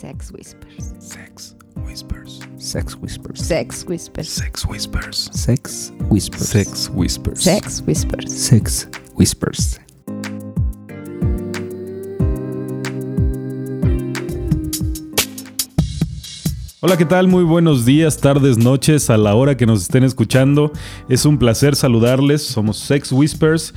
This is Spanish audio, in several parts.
Sex Whispers. Sex Whispers. Sex Whispers. Sex Whispers. Sex Whispers. Sex Whispers. Sex Whispers. Sex Whispers. Sex Whispers. Hola, ¿qué tal? Muy buenos días, tardes, noches, a la hora que nos estén escuchando. Es un placer saludarles. Somos Sex Whispers.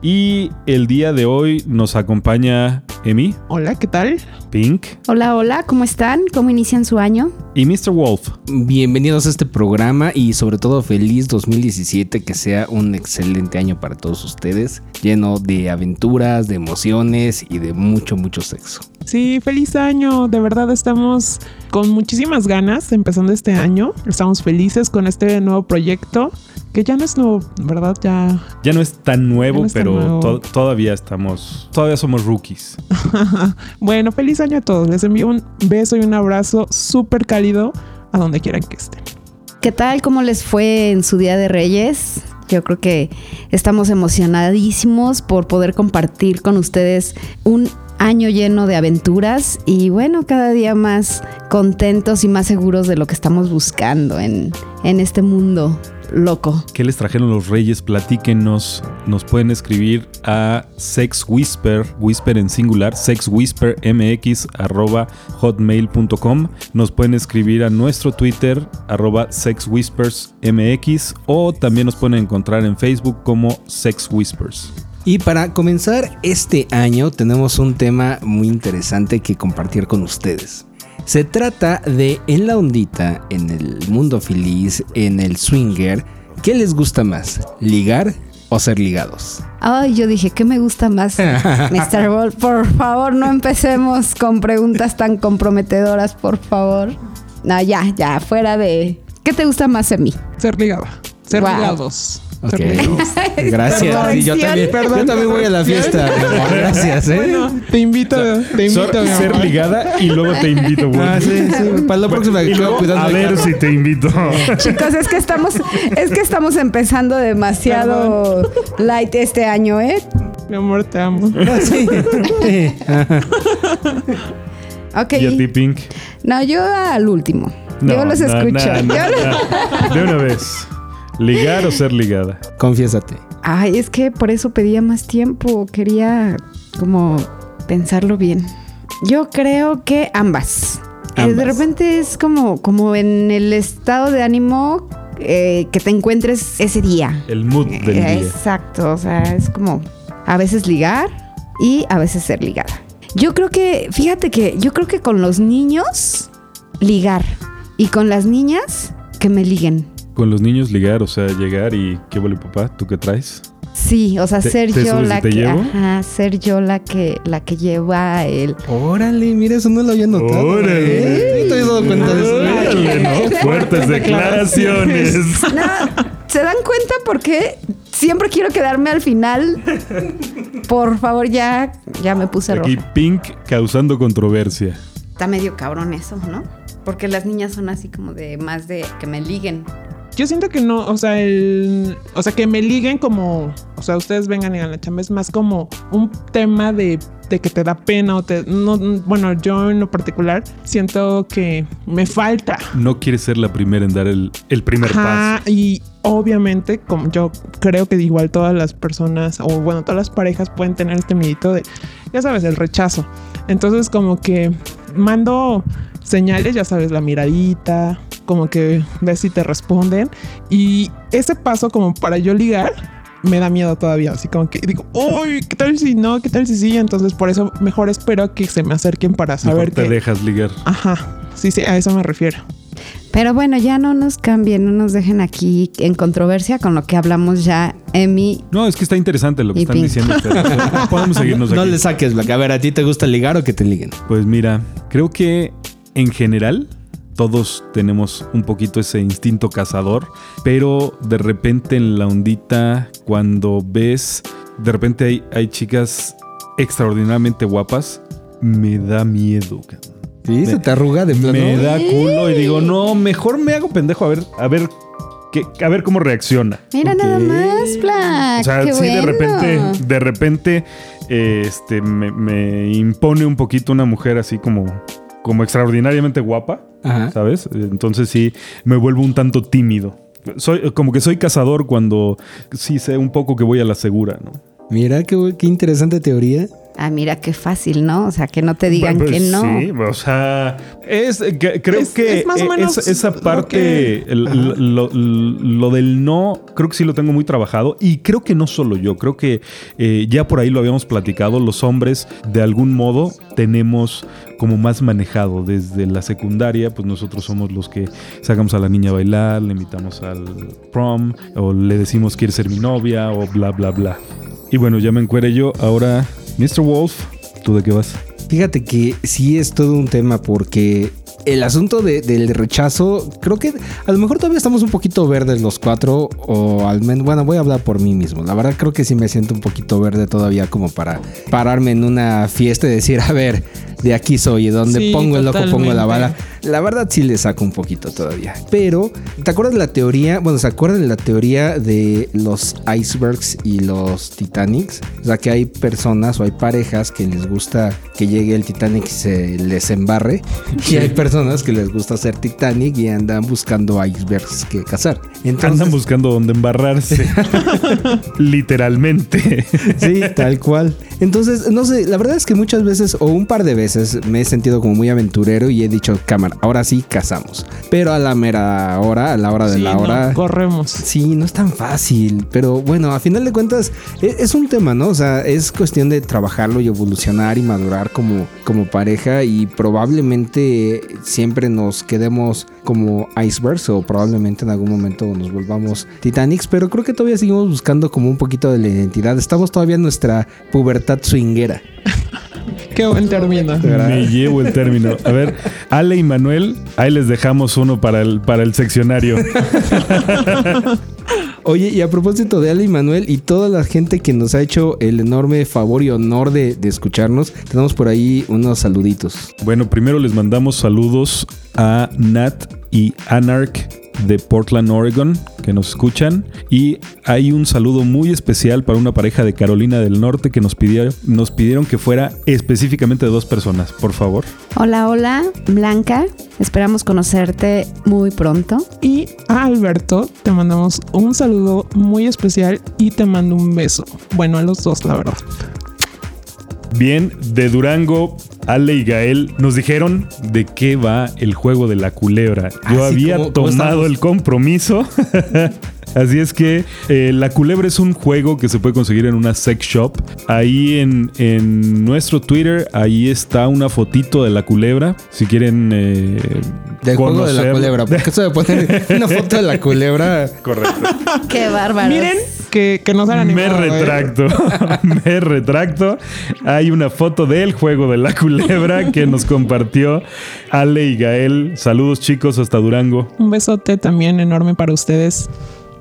Y el día de hoy nos acompaña Emi, Hola, ¿qué tal? Pink Hola, hola, ¿cómo están? ¿Cómo inician su año? y Mr. Wolf. Bienvenidos a este programa y sobre todo feliz 2017, que sea un excelente año para todos ustedes, lleno de aventuras, de emociones y de mucho, mucho sexo. Sí, feliz año. De verdad estamos con muchísimas ganas empezando este año. Estamos felices con este nuevo proyecto, que ya no es nuevo, ¿verdad? Ya. Ya no es tan nuevo, Ya no es tan pero nuevo. to- todavía estamos, todavía somos rookies. bueno, feliz año a todos. Les envío un beso y un abrazo súper cálido a donde quieran que estén. ¿Qué tal? ¿Cómo les fue en su Día de Reyes? Yo creo que estamos emocionadísimos por poder compartir con ustedes un año lleno de aventuras y bueno, cada día más contentos y más seguros de lo que estamos buscando en, en este mundo loco. ¿Qué les trajeron los reyes? Platíquenos. Nos pueden escribir a sexwhisper, whisper en singular, sexwhispermx arroba hotmail.com. Nos pueden escribir a nuestro Twitter arroba sexwhispersmx o también nos pueden encontrar en Facebook como Sex Whispers. Y para comenzar este año tenemos un tema muy interesante que compartir con ustedes. Se trata de en la ondita, en el mundo feliz, en el swinger, ¿qué les gusta más? ¿Ligar o ser ligados? Ay, yo dije, ¿qué me gusta más? Mr. Ball, por favor, no empecemos con preguntas tan comprometedoras, por favor. No, ya, ya, fuera de... ¿Qué te gusta más en mí? Ser ligada. Ser Wow. ligados. Ok. Gracias. Perdón. Sí, yo, también, Perdón, yo también voy a la fiesta. Gracias, ¿eh? Bueno, te invito, te invito. Ser, mi ser ligada y luego te invito, güey. Ah, sí, sí. Para la próxima Y que luego, cuidando a ver si te invito. Chicos, es que estamos, es que estamos empezando demasiado light este año, ¿eh? Mi amor, te amo. Sí. Sí. Ajá. Ok. ¿Y a ti, Pink? No, yo al último. No, yo los no, escucho. no, no, Yo los- no. De una vez. ¿Ligar o ser ligada? Confiésate. Ay, es que por eso pedía más tiempo. Quería como pensarlo bien. Yo creo que ambas. Eh, Ambas. de repente es como, como en el estado de ánimo eh, que te encuentres ese día. El mood del Eh, día. Exacto, o sea, es como a veces ligar y a veces ser ligada. Yo creo que, fíjate que yo creo que con los niños, ligar. Y con las niñas, que me liguen. Con los niños ligar, o sea, llegar y ¿qué huele papá? ¿Tú qué traes? Sí, o sea, ¿Te- ser te yo la te que, llevo? ajá, ser yo la que, la que lleva el. Órale, mira, eso no lo había notado. Órale. ¿eh? ¿Te habías dado cuenta de eso? Órale, ¿no? Fuertes declaraciones. No, ¿se dan cuenta por qué siempre quiero quedarme al final? Por favor, ya, ya me puse roja. Aquí Pink causando controversia. Está medio cabrón eso, ¿no? Porque las niñas son así como de más de que me liguen. Yo siento que no, o sea, el, o sea, que me liguen como, o sea, ustedes vengan y a la chamba es más como un tema de, de que te da pena o te, no, bueno, yo en lo particular siento que me falta. No quieres ser la primera en dar el, el primer Ajá, paso. y obviamente, como yo creo que igual todas las personas, o bueno, todas las parejas pueden tener este miedito de, ya sabes, el rechazo. Entonces, como que mando señales, ya sabes, la miradita, como que ves si te responden. Y ese paso, como para yo ligar, me da miedo todavía. Así como que digo, uy, ¿qué tal si no? ¿Qué tal si sí? Entonces, por eso mejor espero que se me acerquen para Mejor saber te que. dejas ligar. Ajá, sí, sí, a eso me refiero. Pero bueno, ya no nos cambien, no nos dejen aquí en controversia con lo que hablamos ya, Emi. No, es que está interesante lo que están Pink. diciendo. Podemos seguirnos No aquí. le saques, Black. A ver, ¿a ti te gusta ligar o que te liguen? Pues mira, creo que en general todos tenemos un poquito ese instinto cazador, pero de repente en la ondita, cuando ves, de repente hay, hay chicas extraordinariamente guapas, me da miedo. Sí, se te arruga de plano. Me da culo y digo, no, mejor me hago pendejo a ver, a ver, qué, a ver cómo reacciona. Mira nada más, Black. O sea, qué sí, de repente, de repente, eh, este, me, me impone un poquito una mujer así como como extraordinariamente guapa, Ajá. ¿sabes? Entonces sí, me vuelvo un tanto tímido. Soy, como que soy cazador cuando sí sé un poco que voy a la segura, ¿no? Mira qué, qué interesante teoría. Ah, mira qué fácil, ¿no? O sea, que no te digan que no. Sí, o sea, es, que- creo Es- que es más o e- menos esa, esa lo parte, que- el- Ajá. lo, lo del no, creo que sí lo tengo muy trabajado y creo que no solo yo, creo que eh, ya por ahí lo habíamos platicado, los hombres de algún modo tenemos como más manejado desde la secundaria, pues nosotros somos los que sacamos a la niña a bailar, le invitamos al prom o le decimos quiere ser mi novia o bla bla bla. Y bueno, ya me encuere yo, ahora Mr. Wolf, ¿tú de qué vas? Fíjate que sí es todo un tema porque el asunto de- del rechazo, creo que a lo mejor todavía estamos un poquito verdes los cuatro, o al menos, bueno, voy a hablar por mí mismo. La verdad creo que sí me siento un poquito verde todavía como para pararme en una fiesta y decir, a ver, de aquí soy, y donde Sí, pongo el ojo, pongo la bala. La verdad sí le saco un poquito todavía. Pero, ¿te acuerdas de la teoría? Bueno, ¿se acuerdan de la teoría de los icebergs y los Titanics? O sea, que hay personas o hay parejas que les gusta que llegue el Titanic y se les embarre. Y hay personas que les gusta hacer Titanic y andan buscando icebergs que cazar. Entonces, Andan buscando dónde embarrarse. Literalmente. Sí, tal cual. Entonces, no sé, la verdad es que muchas veces o un par de veces me he sentido como muy aventurero y he dicho, cámara, ahora sí cazamos. Pero a la mera hora, a la hora de Sí, la no, hora... corremos. Sí, no es tan fácil, pero bueno, a final de cuentas e- es, un tema, ¿no? O sea, es cuestión de trabajarlo y evolucionar y madurar como, como pareja y probablemente siempre nos quedemos como icebergs o probablemente en algún momento nos volvamos Titanics, pero creo que todavía seguimos buscando como un poquito de la identidad. Estamos todavía en nuestra pubertad swinguera. Qué buen término. Me llevo el término. A ver, Ale y Manuel, ahí les dejamos uno para el, para el seccionario. Oye, y a propósito de Ale y Manuel y toda la gente que nos ha hecho el enorme favor y honor de, de escucharnos, tenemos por ahí unos saluditos. Bueno, primero les mandamos saludos a Nat y Anarch de Portland, Oregon, que nos escuchan. Y hay un saludo muy especial para una pareja de Carolina del Norte que nos pidieron, nos pidieron que fuera específicamente de dos personas, por favor. Hola, hola, Blanca. Esperamos conocerte muy pronto. Y a Alberto te mandamos un saludo muy especial y te mando un beso. Bueno, a los dos, la verdad. Bien, de Durango, Ale y Gael nos dijeron de qué va el juego de la culebra. Yo Ah, había ¿cómo- cómo tomado el compromiso. Así es que eh, La Culebra es un juego que se puede conseguir en una sex shop. Ahí en, en nuestro Twitter, ahí está una fotito de La Culebra. Si quieren eh, Del juego de la culebra. Porque eso de poner una foto de la culebra. Correcto. Qué bárbaro. Miren que, que nos han Me animado. ¿eh? retracto, me retracto. Hay una foto del juego de la culebra que nos compartió Ale y Gael. Saludos chicos hasta Durango. Un besote también enorme para ustedes.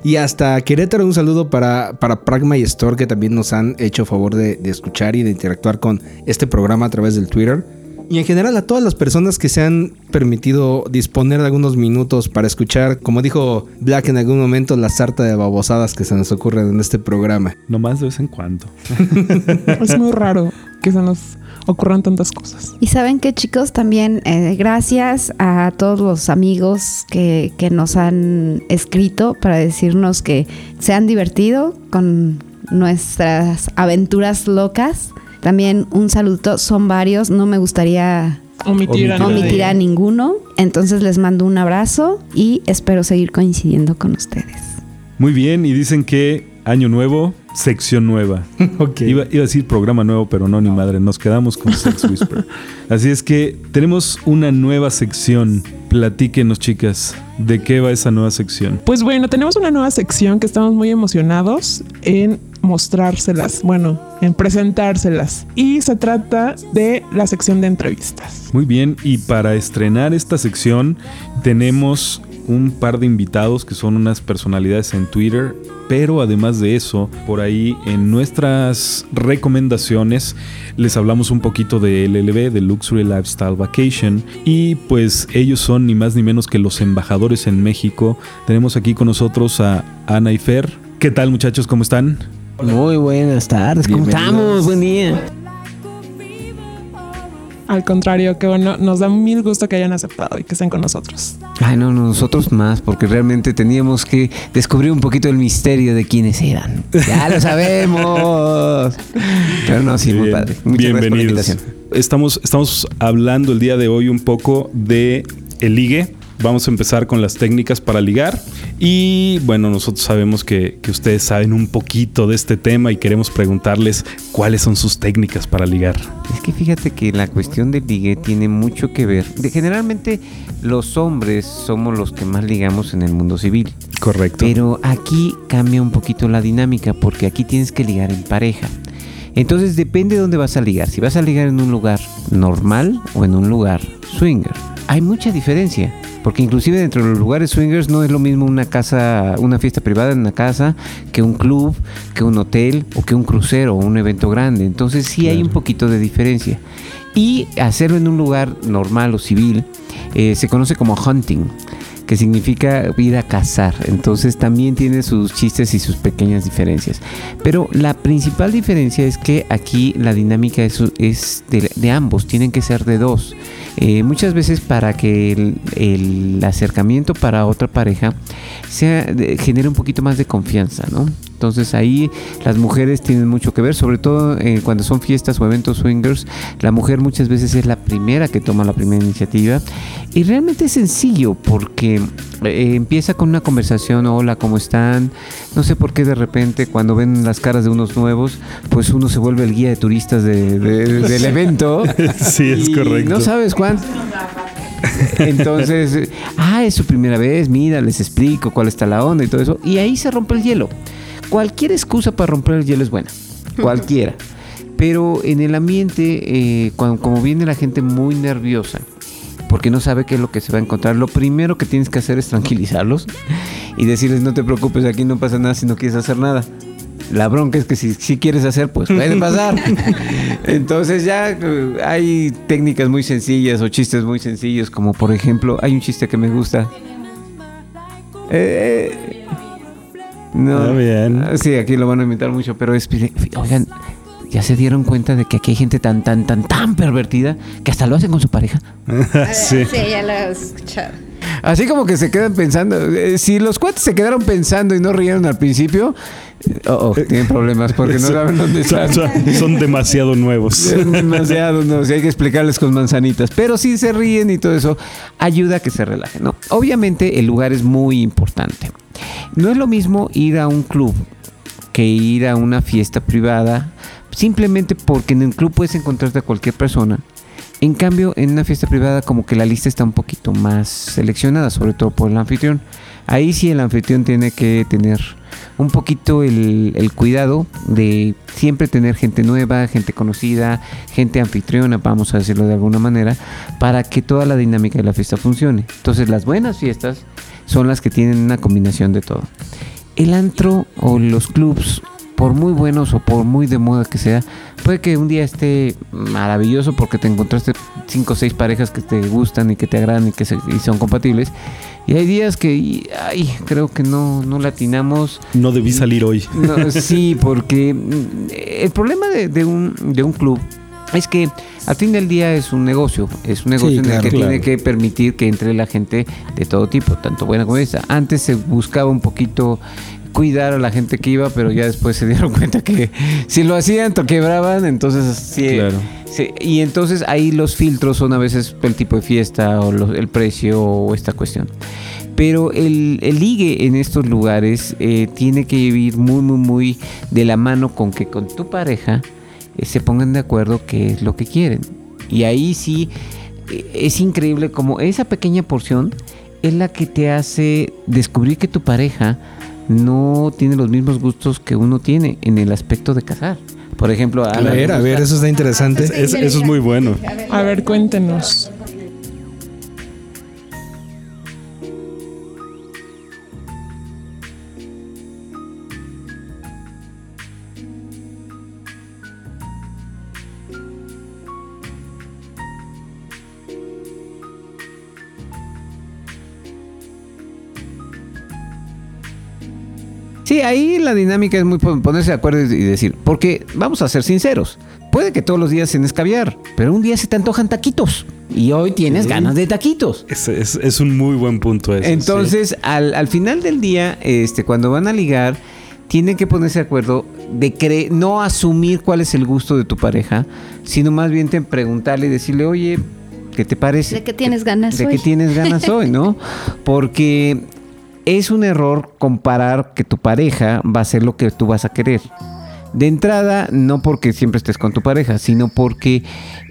Y hasta Querétaro, un saludo para, para Pragma y Store, que también nos han hecho favor de, de escuchar y de interactuar con este programa a través del Twitter. Y en general a todas las personas que se han permitido disponer de algunos minutos para escuchar, como dijo Black en algún momento, la sarta de babosadas que se nos ocurren en este programa. Nomás de vez en cuando. Es muy raro que se nos ocurran tantas cosas. Y saben que chicos, también eh, gracias a todos los amigos que, que nos han escrito para decirnos que se han divertido con nuestras aventuras locas. También un saludo, son varios, no me gustaría Omitir, a Omitir. a ninguno. Entonces les mando un abrazo y espero seguir coincidiendo con ustedes. Muy bien, y dicen que año nuevo, sección nueva. Ok. Iba, iba a decir programa nuevo, pero no, ni madre, nos quedamos con Sex Whisper. Así es que tenemos una nueva sección. Platíquenos, chicas, ¿de qué va esa nueva sección? Pues bueno, tenemos una nueva sección que estamos muy emocionados en mostrárselas, bueno, en presentárselas. Y se trata de la sección de entrevistas. Muy bien, y para estrenar esta sección tenemos un par de invitados que son unas personalidades en Twitter, pero además de eso, por ahí en nuestras recomendaciones les hablamos un poquito de LLV, de Luxury Lifestyle Vacation, y pues ellos son ni más ni menos que los embajadores en México. Tenemos aquí con nosotros a Ana y Fer. ¿Qué tal muchachos? ¿Cómo están? Muy buenas tardes, ¿cómo Bienvenidos. estamos? Buen día. Al contrario, que bueno, nos da mil gusto que hayan aceptado y que estén con nosotros. Ay, no, nosotros más, porque realmente teníamos que descubrir un poquito el misterio de quiénes eran. Ya lo sabemos. Pero no, sí, muy padre. Muchas gracias por la Bienvenidos. invitación. Estamos, estamos hablando el día de hoy un poco de el ligue. Vamos a empezar con las técnicas para ligar. Y bueno, nosotros sabemos que, que ustedes saben un poquito de este tema y queremos preguntarles cuáles son sus técnicas para ligar. Es que fíjate que la cuestión del ligue tiene mucho que ver. De, generalmente los hombres somos los que más ligamos en el mundo civil. Correcto. Pero aquí cambia un poquito la dinámica porque aquí tienes que ligar en pareja. Entonces depende de dónde vas a ligar. Si vas a ligar en un lugar normal o en un lugar swinger. Hay mucha diferencia. Porque inclusive dentro de los lugares swingers no es lo mismo una casa, una fiesta privada en una casa, que un club, que un hotel o que un crucero o un evento grande. Entonces sí hay un poquito de diferencia. Y hacerlo en un lugar normal o civil eh, se conoce como hunting que significa ir a cazar. Entonces también tiene sus chistes y sus pequeñas diferencias. Pero la principal diferencia es que aquí la dinámica es, es de, ambos, tienen que ser de dos. Eh, muchas veces para que el, el acercamiento para otra pareja sea, genere un poquito más de confianza, ¿no? Entonces ahí las mujeres tienen mucho que ver, sobre todo eh, cuando son fiestas o eventos swingers, la mujer muchas veces es la primera que toma la primera iniciativa y realmente es sencillo porque eh, empieza con una conversación, hola, ¿cómo están? No sé por qué de repente cuando ven las caras de unos nuevos, pues uno se vuelve el guía de turistas de- de- del evento. Sí, es Y correcto. No sabes cuán. Entonces, ah, es su primera vez, mira, les explico cuál está la onda y todo eso. Y ahí se rompe el hielo. Cualquier excusa para romper el hielo es buena. Cualquiera. Pero en el ambiente, eh, cuando, como viene la gente muy nerviosa, porque no sabe qué es lo que se va a encontrar, lo primero que tienes que hacer es tranquilizarlos y decirles, no te preocupes, aquí no pasa nada si no quieres hacer nada. La bronca es que si, si quieres hacer, pues puede pasar. Entonces ya eh, hay técnicas muy sencillas o chistes muy sencillos, como por ejemplo, hay un chiste que me gusta. Eh, no, Ah, bien. Ah, Sí, aquí lo van a inventar mucho, pero es, oigan, ya se dieron cuenta de que aquí hay gente tan, tan, tan, tan pervertida que hasta lo hacen con su pareja. sí. ya lo he escuchado. Así como que se quedan pensando. eh, si los cuates se quedaron pensando y no rieron al principio, oh, oh, tienen problemas porque no saben dónde están. son- son demasiado nuevos. Demasiado, no, si hay que explicarles con manzanitas. Pero si se ríen y todo eso, ayuda a que se relajen, ¿no? Obviamente el lugar es muy importante. No es lo mismo ir a un club que ir a una fiesta privada, simplemente porque en el club puedes encontrarte a cualquier persona. En cambio, en una fiesta privada como que la lista está un poquito más seleccionada, sobre todo por el anfitrión. Ahí sí el anfitrión tiene que tener un poquito el, cuidado de siempre tener gente nueva, gente conocida, gente anfitriona, vamos a decirlo de alguna manera, para que toda la dinámica de la fiesta funcione. Entonces las buenas fiestas son las que tienen una combinación de todo. El antro o los clubs, por muy buenos o por muy de moda que sea, puede que un día esté maravilloso porque te encontraste cinco o seis parejas que te gustan y que te agradan y que se- y son compatibles. Y hay días que, y- ay, creo que no, no latinamos. No debí salir hoy. No, sí, porque mm, el problema de, de un, de un club es que al fin del día es un negocio, es un negocio Sí, en el que claro. tiene que permitir que entre la gente de todo tipo, tanto buena como esta. Antes se buscaba un poquito cuidar a la gente que iba, pero ya después se dieron cuenta que si lo hacían, to quebraban, entonces sí, Claro. sí, y entonces ahí los filtros son a veces el tipo de fiesta o los- el precio o esta cuestión. Pero el, el ligue en estos lugares eh, tiene que ir muy, muy, muy de la mano con que con tu pareja eh, se pongan de acuerdo qué es lo que quieren. Y ahí sí eh, es increíble como esa pequeña porción es la que te hace descubrir que tu pareja no tiene los mismos gustos que uno tiene en el aspecto de casar. Por ejemplo, a A ver, a ver, eso está interesante. Es- eso es muy bueno. A ver, cuéntenos. Sí, ahí la dinámica es muy pon- ponerse de acuerdo y decir, porque vamos a ser sinceros, puede que todos los días cenes caviar, pero un día se te antojan taquitos y hoy tienes Sí. ganas de taquitos. Es, es- es un muy buen punto ese. Entonces, al, al final del día, este, cuando van a ligar, tienen que ponerse de acuerdo de cre- no asumir cuál es el gusto de tu pareja, sino más bien te preguntarle y decirle, oye, ¿qué te parece? ¿De qué tienes ganas ¿De hoy? qué tienes ganas hoy, no? Porque es un error comparar que tu pareja va a ser lo que tú vas a querer. De entrada, no porque siempre estés con tu pareja, sino porque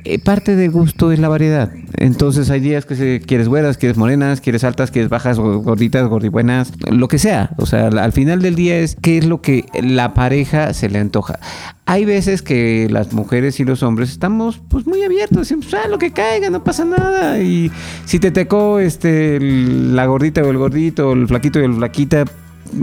eh, parte del gusto es la variedad. Entonces hay días que quieres güeras, quieres morenas, quieres altas, quieres bajas, go- gorditas, gordibuenas, lo que sea. O sea, al al final del día es qué es lo que la pareja se le antoja. Hay veces que las mujeres y los hombres estamos pues muy abiertos, decimos, ah, lo que caiga, no pasa nada. Y si te tecó este la gordita o el gordito, el flaquito y el flaquita,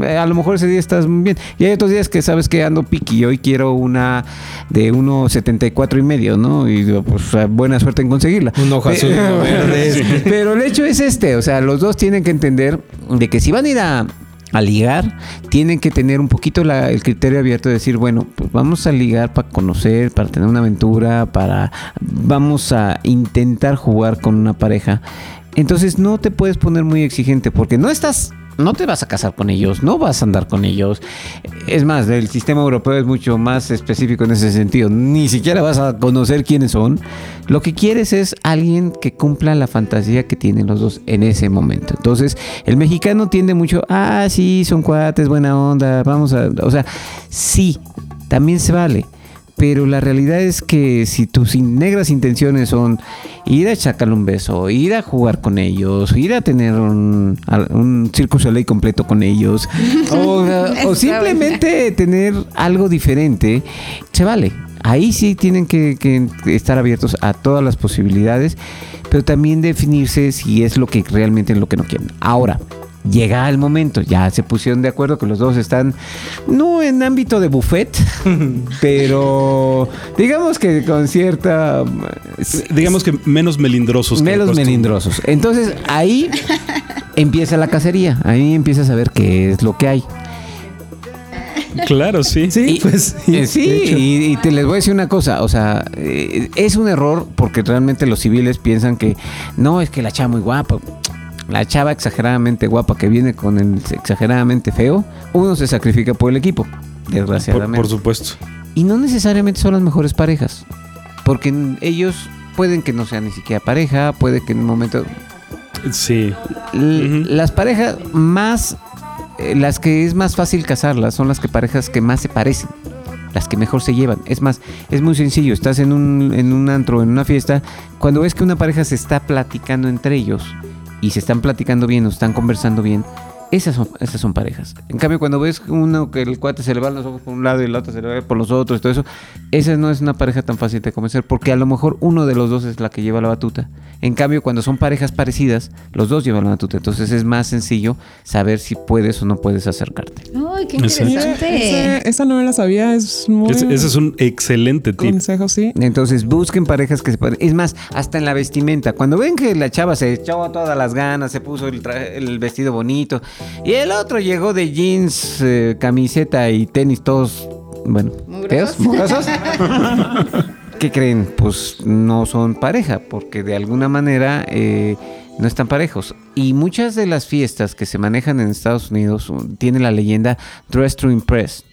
eh, a lo mejor ese día estás muy bien. Y hay otros días que sabes que ando piqui. Hoy quiero una de 1.74 y medio, ¿no? Y pues eh, buena suerte en conseguirla. Un azul verde. Pero el hecho es este. O sea, los dos tienen que entender de que si van a ir a, a ligar, tienen que tener un poquito la- el criterio abierto de decir, bueno, pues vamos a ligar para conocer, para tener una aventura, para... Vamos a intentar jugar con una pareja. Entonces no te puedes poner muy exigente porque no estás, no te vas a casar con ellos, no vas a andar con ellos. Es más, el sistema europeo es mucho más específico en ese sentido. Ni siquiera vas a conocer quiénes son. Lo que quieres es alguien que cumpla la fantasía que tienen los dos en ese momento. Entonces, el mexicano tiende mucho, ah, sí, son cuates, buena onda, vamos a, o sea, sí, también se vale. Pero la realidad es que si tus negras intenciones son ir a echarle un beso, ir a jugar con ellos, ir a tener un, un Circus Soleil completo con ellos, o, o simplemente tener algo diferente, se vale. Ahí sí tienen que, que estar abiertos a todas las posibilidades, pero también definirse si es lo que realmente es lo que no quieren. Ahora, llega el momento, ya se pusieron de acuerdo que los dos están, no en ámbito de buffet, pero digamos que con cierta... Digamos que menos melindrosos. Menos melindrosos. Entonces ahí empieza la cacería, ahí empiezas a ver qué es lo que hay. Claro, sí. Sí, Y- pues Eh, sí, y, y te les voy a decir una cosa, o sea, eh, es un error porque realmente los civiles piensan que no, es que la chava muy guapa, la chava exageradamente guapa que viene con el exageradamente feo, uno se sacrifica por el equipo, desgraciadamente. por supuesto. Y no necesariamente son las mejores parejas, porque ellos pueden que no sean ni siquiera pareja, puede que en un momento Sí. Las parejas más, eh, las que es más fácil casarlas son las que parejas que más se parecen, las que mejor se llevan. Es más, es muy sencillo. Estás en un, en un antro, en una fiesta, cuando ves que una pareja se está platicando entre ellos y se están platicando bien o están conversando bien, esas son, esas son parejas. En cambio, cuando ves uno que el cuate se le van los ojos por un lado y el otro se le va por los otros y todo eso, esa no es una pareja tan fácil de convencer porque a lo mejor uno de los dos es la que lleva la batuta. En cambio, cuando son parejas parecidas, los dos llevan la batuta. Entonces es más sencillo saber si puedes o no puedes acercarte. Ay, qué interesante. esa no me la sabía, es muy Ese, ese es un excelente tip. consejo, sí. Entonces busquen parejas que se parecen. Es más, hasta en la vestimenta. Cuando ven que la chava se echó todas las ganas, se puso el, traje- el vestido bonito y el otro llegó de jeans, eh, camiseta y tenis todos, bueno, mugrosos. ¿Qué creen? Pues no son pareja, porque de alguna manera eh, no están parejos. Y muchas de las fiestas que se manejan en Estados Unidos tienen la leyenda Dress to Impress.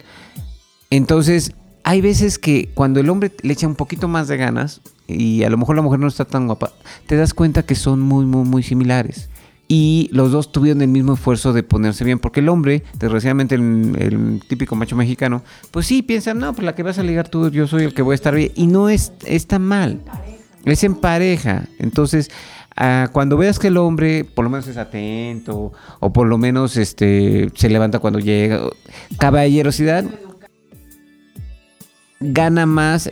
Entonces, hay veces que cuando el hombre le echa un poquito más de ganas y a lo mejor la mujer no está tan guapa, te das cuenta que son muy, muy, muy similares. Y los dos tuvieron el mismo esfuerzo de ponerse bien, porque el hombre, desgraciadamente el, típico macho mexicano, pues sí, piensa, no, pues la que vas a ligar tú, yo soy el que voy a estar bien. Y no es, está mal, es en pareja. Entonces, ah, cuando veas que el hombre por lo menos es atento, o por lo menos este, se levanta cuando llega, caballerosidad, gana más.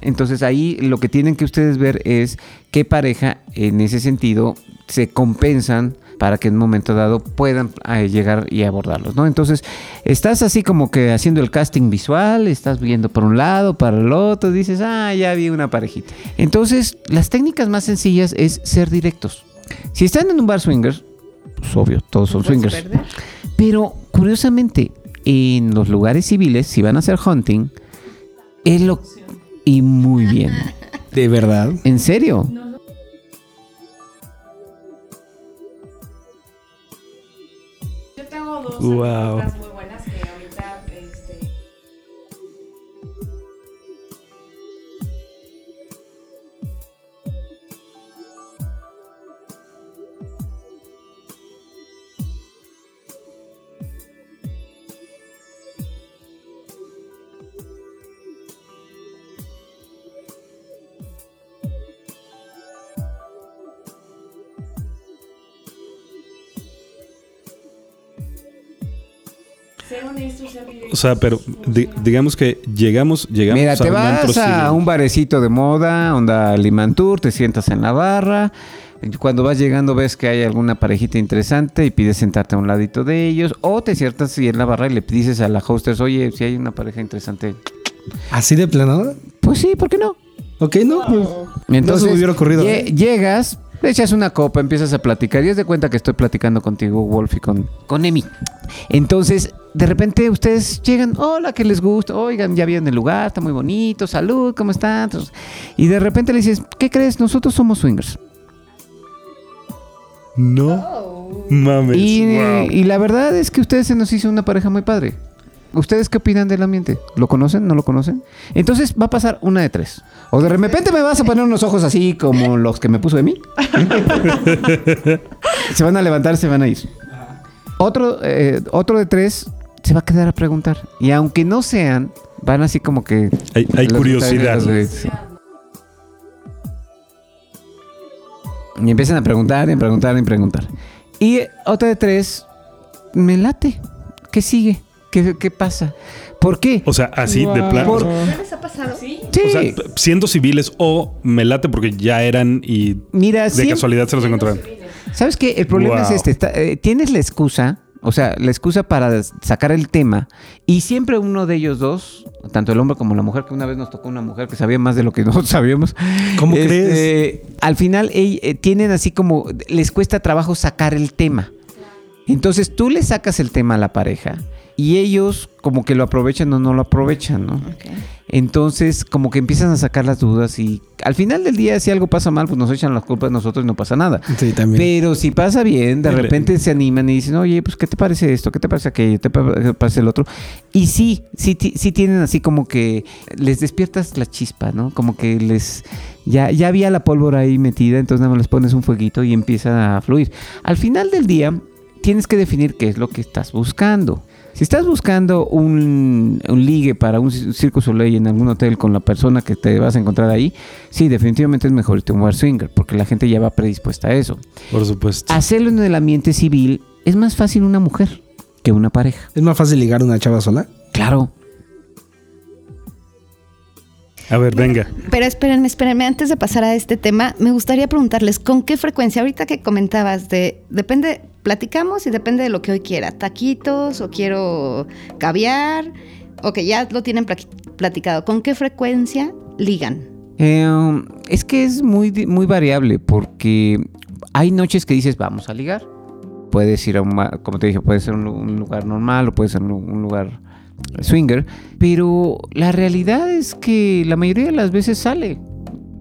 Entonces ahí lo que tienen que ustedes ver es qué pareja en ese sentido se compensan para que en un momento dado puedan eh, llegar y abordarlos, ¿no? Entonces, estás así como que haciendo el casting visual, estás viendo por un lado, para el otro, dices, ah, ya vi una parejita. Entonces, las técnicas más sencillas es ser directos. Si están en un bar swingers, pues obvio, todos son swingers. perder. Pero curiosamente, en los lugares civiles, si van a hacer hunting, es lo y muy bien. ¿De verdad? ¿En serio? Yo tengo dos Wow. O sea, pero di- digamos que llegamos, llegamos Mira, a te un antro vas a civil. un barecito de moda, onda Limantur, te sientas en la barra. Cuando vas llegando ves que hay alguna parejita interesante y pides sentarte a un ladito de ellos. O te sientas en la barra y le dices a la hostess, oye, si hay una pareja interesante. ¿Así de plano? Pues sí, ¿por qué no? Ok, no. pues, no se me hubiera ocurrido. lle- Llegas, le echas una copa, empiezas a platicar y es de cuenta que estoy platicando contigo, Wolf, y con, con Emi. Entonces, de repente ustedes llegan, hola, que les gusta, oigan, ya vieron el lugar, está muy bonito, salud, ¿cómo están? Y de repente le dices, ¿qué crees? Nosotros somos swingers. No. Mames. Y, wow. y la verdad es que ustedes se nos hizo una pareja muy padre. ¿Ustedes qué opinan del ambiente? ¿Lo conocen? ¿No lo conocen? Entonces va a pasar una de tres. O de repente me vas a poner unos ojos así como los que me puso de mí. se van a levantar, se van a ir. Otro, eh, otro de tres se va a quedar a preguntar. Y aunque no sean, van así como que... Hay, curiosidad. Y empiezan a preguntar, y preguntar, y preguntar. Y otra de tres, me late. ¿Qué sigue? ¿Qué, qué pasa? ¿Por qué? O sea, así de plano. Por- ¿No les ha pasado? Sí. Sí. O sea, siendo civiles o me late porque ya eran y Mira, de siempre- casualidad se los encontraron. ¿Sabes qué? El problema es este. está- eh, tienes la excusa, o sea, la excusa para sacar el tema, y siempre uno de ellos dos, tanto el hombre como la mujer, que una vez nos tocó una mujer que sabía más de lo que nosotros sabíamos. ¿Cómo este, crees? Al final eh, tienen así como, les cuesta trabajo sacar el tema. Entonces tú le sacas el tema a la pareja y ellos como que lo aprovechan o no lo aprovechan, ¿no? Entonces, como que empiezan a sacar las dudas y al final del día, si algo pasa mal, pues nos echan las culpas a nosotros y no pasa nada. Sí, también. Pero si pasa bien, de repente se animan y dicen, oye, pues, ¿qué te parece esto? ¿Qué te parece aquello? ¿Qué te parece el otro? Y sí, sí, sí tienen así como que les despiertas la chispa, ¿no? Como que les... Ya, ya había la pólvora ahí metida, entonces nada más les pones un fueguito y empieza a fluir. Al final del día, tienes que definir qué es lo que estás buscando. Si estás buscando un, un ligue para un ci- Circo Soleil en algún hotel con la persona que te vas a encontrar ahí, sí, definitivamente es mejor irte a un bar swinger, porque la gente ya va predispuesta a eso. Por supuesto. Hacerlo en el ambiente civil es más fácil una mujer que una pareja. ¿Es más fácil ligar a una chava sola? Claro. A ver, venga. Pero espérenme, espérenme, antes de pasar a este tema, me gustaría preguntarles, ¿con qué frecuencia? Ahorita que comentabas de, depende, platicamos y depende de lo que hoy quiera, taquitos o quiero caviar, o ya lo tienen platicado, ¿con qué frecuencia ligan? Eh, es que es muy, muy variable porque hay noches que dices vamos a ligar. Puedes ir a un, como te dije, puede ser un, lu- un lugar normal o puede ser un, un lugar swinger, pero la realidad es que la mayoría de las veces sale.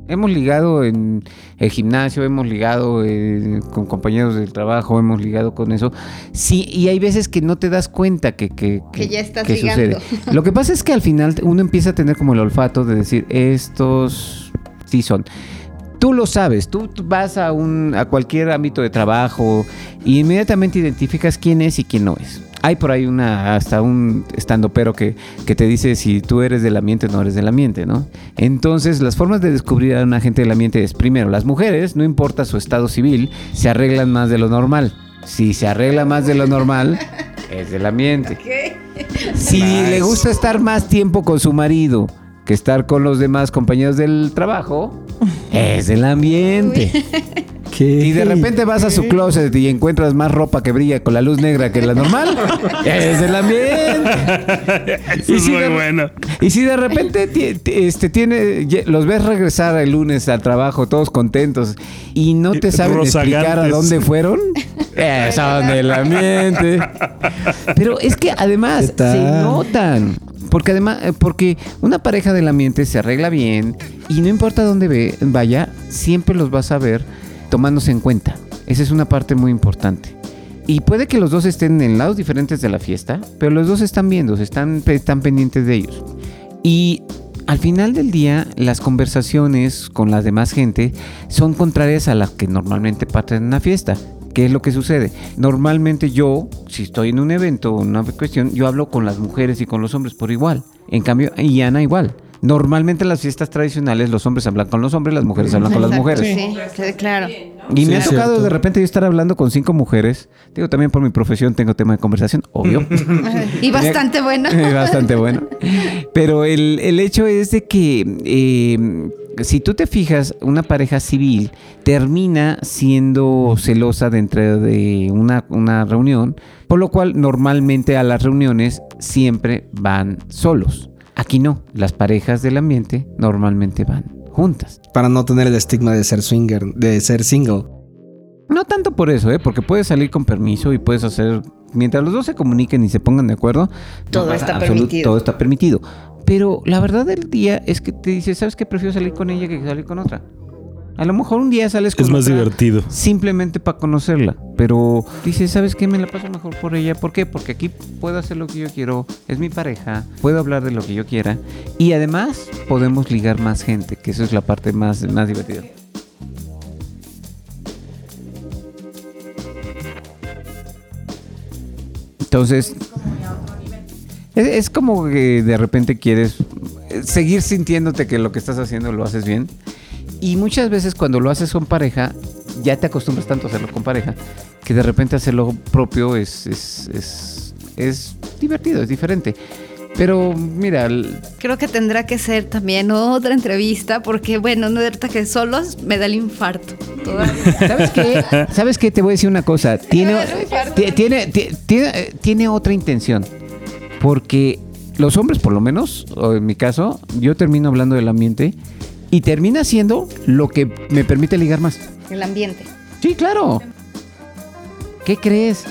Hemos ligado en el gimnasio, hemos ligado eh, con compañeros del trabajo, hemos ligado con eso. Sí, y hay veces que no te das cuenta que, que, Que ya estás que ligando. Lo que pasa es que al final uno empieza a tener como el olfato de decir, estos sí son. Tú lo sabes, tú vas a, un, a cualquier ámbito de trabajo y inmediatamente identificas quién es y quién no es. Hay por ahí una, hasta un estando pero que, que te dice si tú eres del ambiente o no eres del ambiente, ¿no? Entonces, las formas de descubrir a una gente del ambiente es, primero, las mujeres, no importa su estado civil, se arreglan más de lo normal. Si se arregla más de lo normal, es del ambiente. Si le gusta estar más tiempo con su marido que estar con los demás compañeros del trabajo, es del ambiente. Y de repente vas a su closet y encuentras más ropa que brilla con la luz negra que la normal, es del ambiente. Eso Y es si muy de- bueno. Y si de repente este, tiene, los ves regresar el lunes al trabajo todos contentos y no te saben explicar a dónde fueron, eh, son del ambiente. Pero es que además se notan. Porque además, eh, porque una pareja del ambiente se arregla bien y no importa dónde ve- vaya, siempre los vas a ver tomándose en cuenta. Esa es una parte muy importante. Y puede que los dos estén en lados diferentes de la fiesta, pero los dos están viendo, están, están pendientes de ellos. Y al final del día, las conversaciones con la demás gente son contrarias a las que normalmente parten en una fiesta. ¿Qué es lo que sucede? Normalmente yo, si estoy en un evento o una cuestión, yo hablo con las mujeres y con los hombres por igual. En cambio, y Ana igual. Normalmente en las fiestas tradicionales los hombres hablan con los hombres, las mujeres hablan con las mujeres. Sí, sí, claro. Y me Sí, ha tocado cierto. de repente yo estar hablando con cinco mujeres. Digo, también por mi profesión tengo tema de conversación, obvio. Y bastante bueno. Eh, Bastante bueno. Pero el, el hecho es de que eh, si tú te fijas, una pareja civil termina siendo celosa dentro de una, una reunión, por lo cual normalmente a las reuniones siempre van solos. Aquí no, las parejas del ambiente normalmente van juntas. Para no tener el estigma de ser swinger, de ser single. No tanto por eso, ¿eh? porque puedes salir con permiso y puedes hacer, mientras los dos se comuniquen y se pongan de acuerdo, Todo está permitido. Todo está permitido. Pero la verdad del día es que te dices, ¿sabes qué? Prefiero salir con ella que salir con otra. A lo mejor un día sales con Es más otra divertido. simplemente para conocerla. Pero dices, ¿sabes qué? Me la paso mejor por ella. ¿Por qué? Porque aquí puedo hacer lo que yo quiero. Es mi pareja. Puedo hablar de lo que yo quiera. Y además podemos ligar más gente, que eso es la parte más, más divertida. Entonces, es, es como que de repente quieres seguir sintiéndote que lo que estás haciendo lo haces bien. Y muchas veces cuando lo haces con pareja, ya te acostumbras tanto a hacerlo con pareja, que de repente hacerlo propio es, es, es, es divertido, es diferente. Pero mira, Creo que tendrá que ser también otra entrevista porque, bueno, no ahorita que solos me da el infarto. ¿sabes qué? ¿Sabes qué? Te voy a decir una cosa. Tiene, ti- tiene, ti- tiene, eh, tiene otra intención. Porque los hombres, por lo menos, o en mi caso, yo termino hablando del ambiente y termina siendo lo que me permite ligar más. El ambiente. Sí, claro. ¿Qué crees?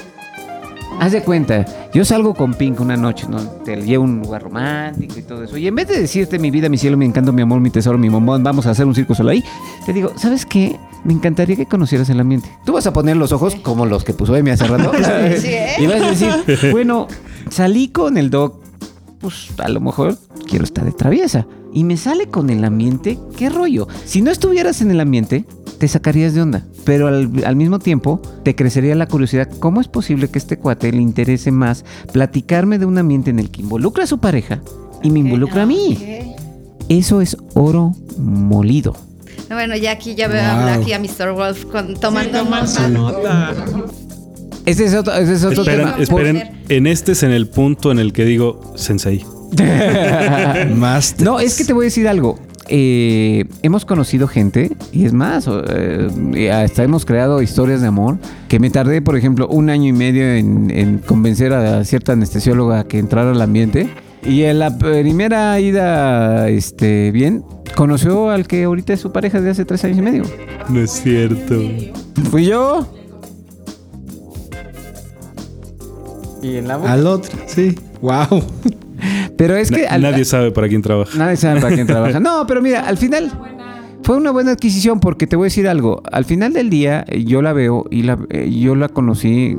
Haz de cuenta, yo salgo con Pink una noche, ¿no? Te llevo a un lugar romántico y todo eso. Y en vez de decirte mi vida, mi cielo, mi encanto, mi amor, mi tesoro, mi bombón, vamos a hacer un circo solo ahí, te digo, ¿sabes qué? Me encantaría que conocieras el ambiente. Tú vas a poner los ojos como los que puso Emi hace rato. Sí, ¿eh? Y vas a decir, bueno, salí con el dog, pues a lo mejor quiero estar de traviesa. Y me sale con el ambiente, ¿qué rollo? Si no estuvieras en el ambiente, te sacarías de onda. Pero al, al mismo tiempo, te crecería la curiosidad. ¿Cómo es posible que este cuate le interese más platicarme de un ambiente en el que involucra a su pareja y me involucra a mí? Eso es oro molido. Bueno, ya aquí ya veo Wow. hablar aquí a Mr. Wolf con, tomando Tomando nota. nota. Ese es otro, ese es otro Esperen, tema. esperen. En este es en el punto en el que digo Sensei. Más. No, es que te voy a decir algo. Eh, hemos conocido gente, y es más, eh, y hasta hemos creado historias de amor, que me tardé, por ejemplo, un año y medio en, en convencer a cierta anestesióloga a que entrara al ambiente. Y en la primera ida, este, bien, conoció al que ahorita es su pareja de hace tres años y medio. No es cierto. Fui yo. Y en la boca. Al otro, sí. Wow. Pero es que... Al- nadie sabe para quién trabaja. Nadie sabe para quién trabaja. No, pero mira, al final fue una buena adquisición porque te voy a decir algo. Al final del día eh, yo la veo y la, eh, yo la conocí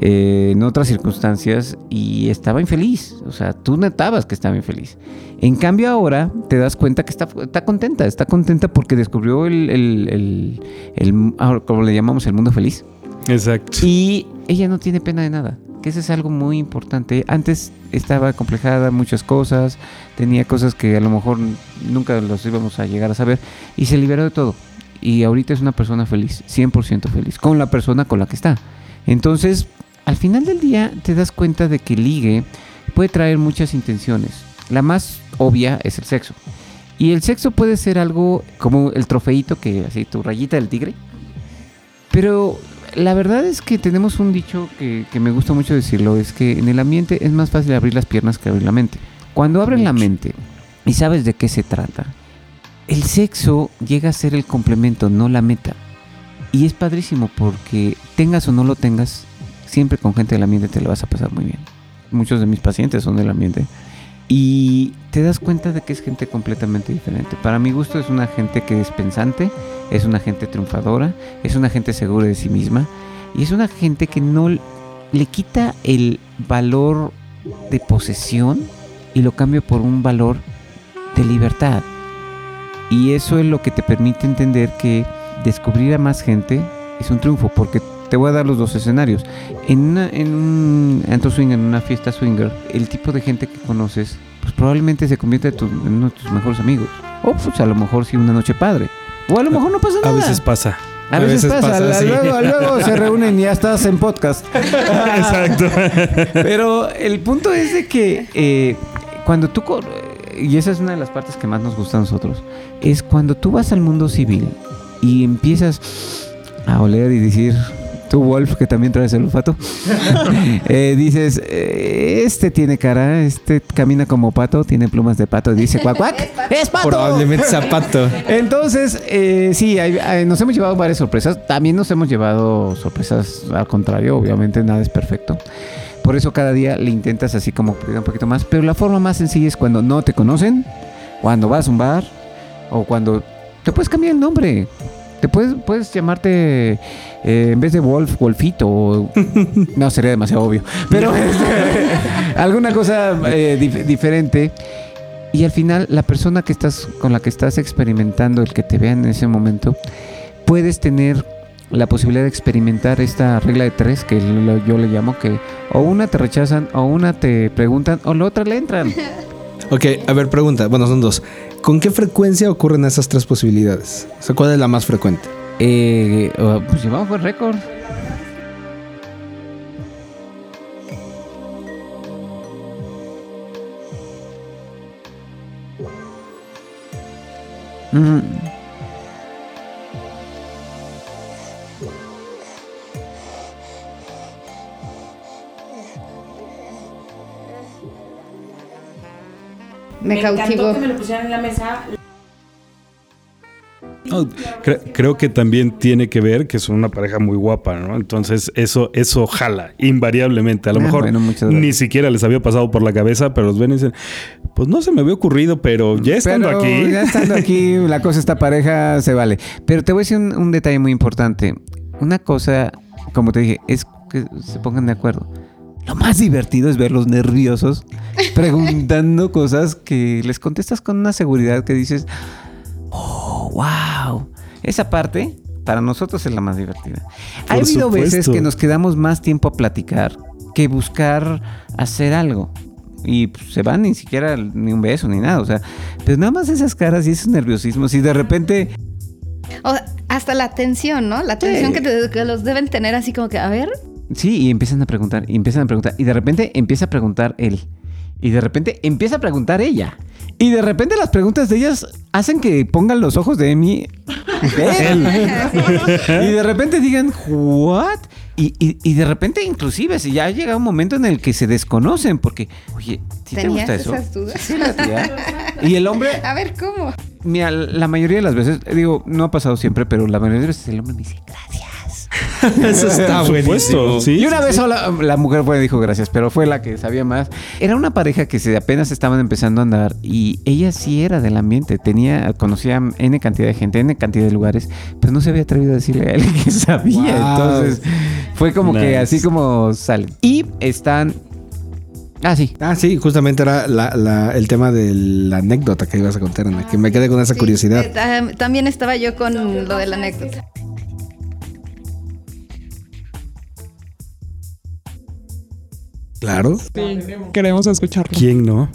eh, en otras circunstancias y estaba infeliz. O sea, tú notabas que estaba infeliz. En cambio ahora te das cuenta que está, está contenta. Está contenta porque descubrió el, el, el, el- como le llamamos, el mundo feliz. Exacto. Y ella no tiene pena de nada, que eso es algo muy importante. Antes estaba complejada muchas cosas, tenía cosas que a lo mejor nunca los íbamos a llegar a saber y se liberó de todo. Y ahorita es una persona feliz, 100% feliz, con la persona con la que está. Entonces, al final del día te das cuenta de que ligue puede traer muchas intenciones. La más obvia es el sexo. Y el sexo puede ser algo como el trofeito que así tu rayita del tigre. Pero la verdad es que tenemos un dicho que, que me gusta mucho decirlo, es que en el ambiente es más fácil abrir las piernas que abrir la mente. Cuando abres la mente y sabes de qué se trata, el sexo llega a ser el complemento, no la meta. Y es padrísimo porque tengas o no lo tengas, siempre con gente del ambiente te lo vas a pasar muy bien. Muchos de mis pacientes son del ambiente. Y te das cuenta de que es gente completamente diferente. Para mi gusto es una gente que es pensante, es una gente triunfadora, es una gente segura de sí misma y es una gente que no le quita el valor de posesión y lo cambia por un valor de libertad. Y eso es lo que te permite entender que descubrir a más gente es un triunfo, porque te voy a dar los dos escenarios. En, una- en un antro swinger, en una fiesta swinger, el tipo de gente que conoces, pues probablemente se convierte en, tu- en uno de tus mejores amigos. O pues a lo mejor sí una noche padre. O a lo mejor no pasa A nada. veces pasa. A veces, pasa, sí. luego, luego se reúnen y ya estás en podcast. Exacto. Pero el punto es de que eh, cuando tú, y esa es una de las partes que más nos gusta a nosotros, es cuando tú vas al mundo civil y empiezas a oler y decir, tú Wolf, que también traes el olfato, eh, dices, eh, este tiene cara, este camina como pato, tiene plumas de pato, y dice cuac cuac, es pato. Probablemente zapato. Entonces, eh, sí, hay- hay- nos hemos llevado varias sorpresas. También nos hemos llevado sorpresas al contrario. Obviamente nada es perfecto. Por eso cada día le intentas así como un poquito más. Pero la forma más sencilla es cuando no te conocen, cuando vas a un bar o cuando te puedes cambiar el nombre. Te puedes, puedes llamarte eh, en vez de Wolf, Wolfito. o- no, sería demasiado obvio. Pero este, alguna cosa eh, dif- diferente. Y al final, la persona que estás con la que estás experimentando, el que te vean en ese momento, puedes tener la posibilidad de experimentar esta regla de tres que lo- yo le llamo que o una te rechazan o una te preguntan o la otra le entran. Ok, a ver, pregunta. Bueno, son dos. ¿Con qué frecuencia ocurren esas tres posibilidades? O sea, ¿cuál es la más frecuente? Eh, pues llevamos récord. Mm. Me, encantó cautivó. que me lo pusieran en la mesa. No, cre- creo que también tiene que ver que son una pareja muy guapa, ¿no? Entonces eso, eso jala, invariablemente. A lo Ah, mejor bueno, ni siquiera les había pasado por la cabeza, pero los ven y dicen, pues no se me había ocurrido, pero ya estando Pero aquí. Ya estando aquí, la cosa está pareja, se vale. Pero te voy a decir un, un detalle muy importante. Una cosa, como te dije, es que se pongan de acuerdo. Lo más divertido es verlos nerviosos, preguntando cosas que les contestas con una seguridad que dices, oh, wow. Esa parte para nosotros es la más divertida. ha Por habido veces que nos quedamos más tiempo a platicar que buscar hacer algo. Y pues, se van ni siquiera ni un beso ni nada. O sea, pues nada más esas caras y esos nerviosismos. Y de repente, O sea, hasta la tensión, ¿no? La tensión Sí. que, te- que los deben tener así como que, a ver, sí, y empiezan a preguntar, y empiezan a preguntar. Y de repente empieza a preguntar él. Y de repente empieza a preguntar ella. Y de repente las preguntas de ellas hacen que pongan los ojos de Emi de él. y de repente digan, ¿what? Y, y- y de repente, inclusive, si ya llega un momento en el que se desconocen, porque, oye, ¿sí te ¿Tenías gusta eso? esas dudas? Sí. Y el hombre, a ver, ¿cómo? mira, la mayoría de las veces, digo, no ha pasado siempre, pero la mayoría de las veces el hombre me dice, gracias. Eso está buenísimo. sí. Y una vez sola, la mujer fue y dijo gracias, pero fue la que sabía más. Era una pareja que se apenas estaban empezando a andar y ella sí era del ambiente, tenía, conocía N cantidad de gente, N cantidad de lugares, pero no se había atrevido a decirle a él que sabía. Wow. Entonces fue como que así como salen. Y están... Ah, sí. Ah, sí, justamente era la- la- el tema de la anécdota que ibas a contar, Ana, que me quedé con esa Sí, curiosidad. eh, también estaba yo con lo de la anécdota. Claro. Queremos escucharlo. ¿Quién no?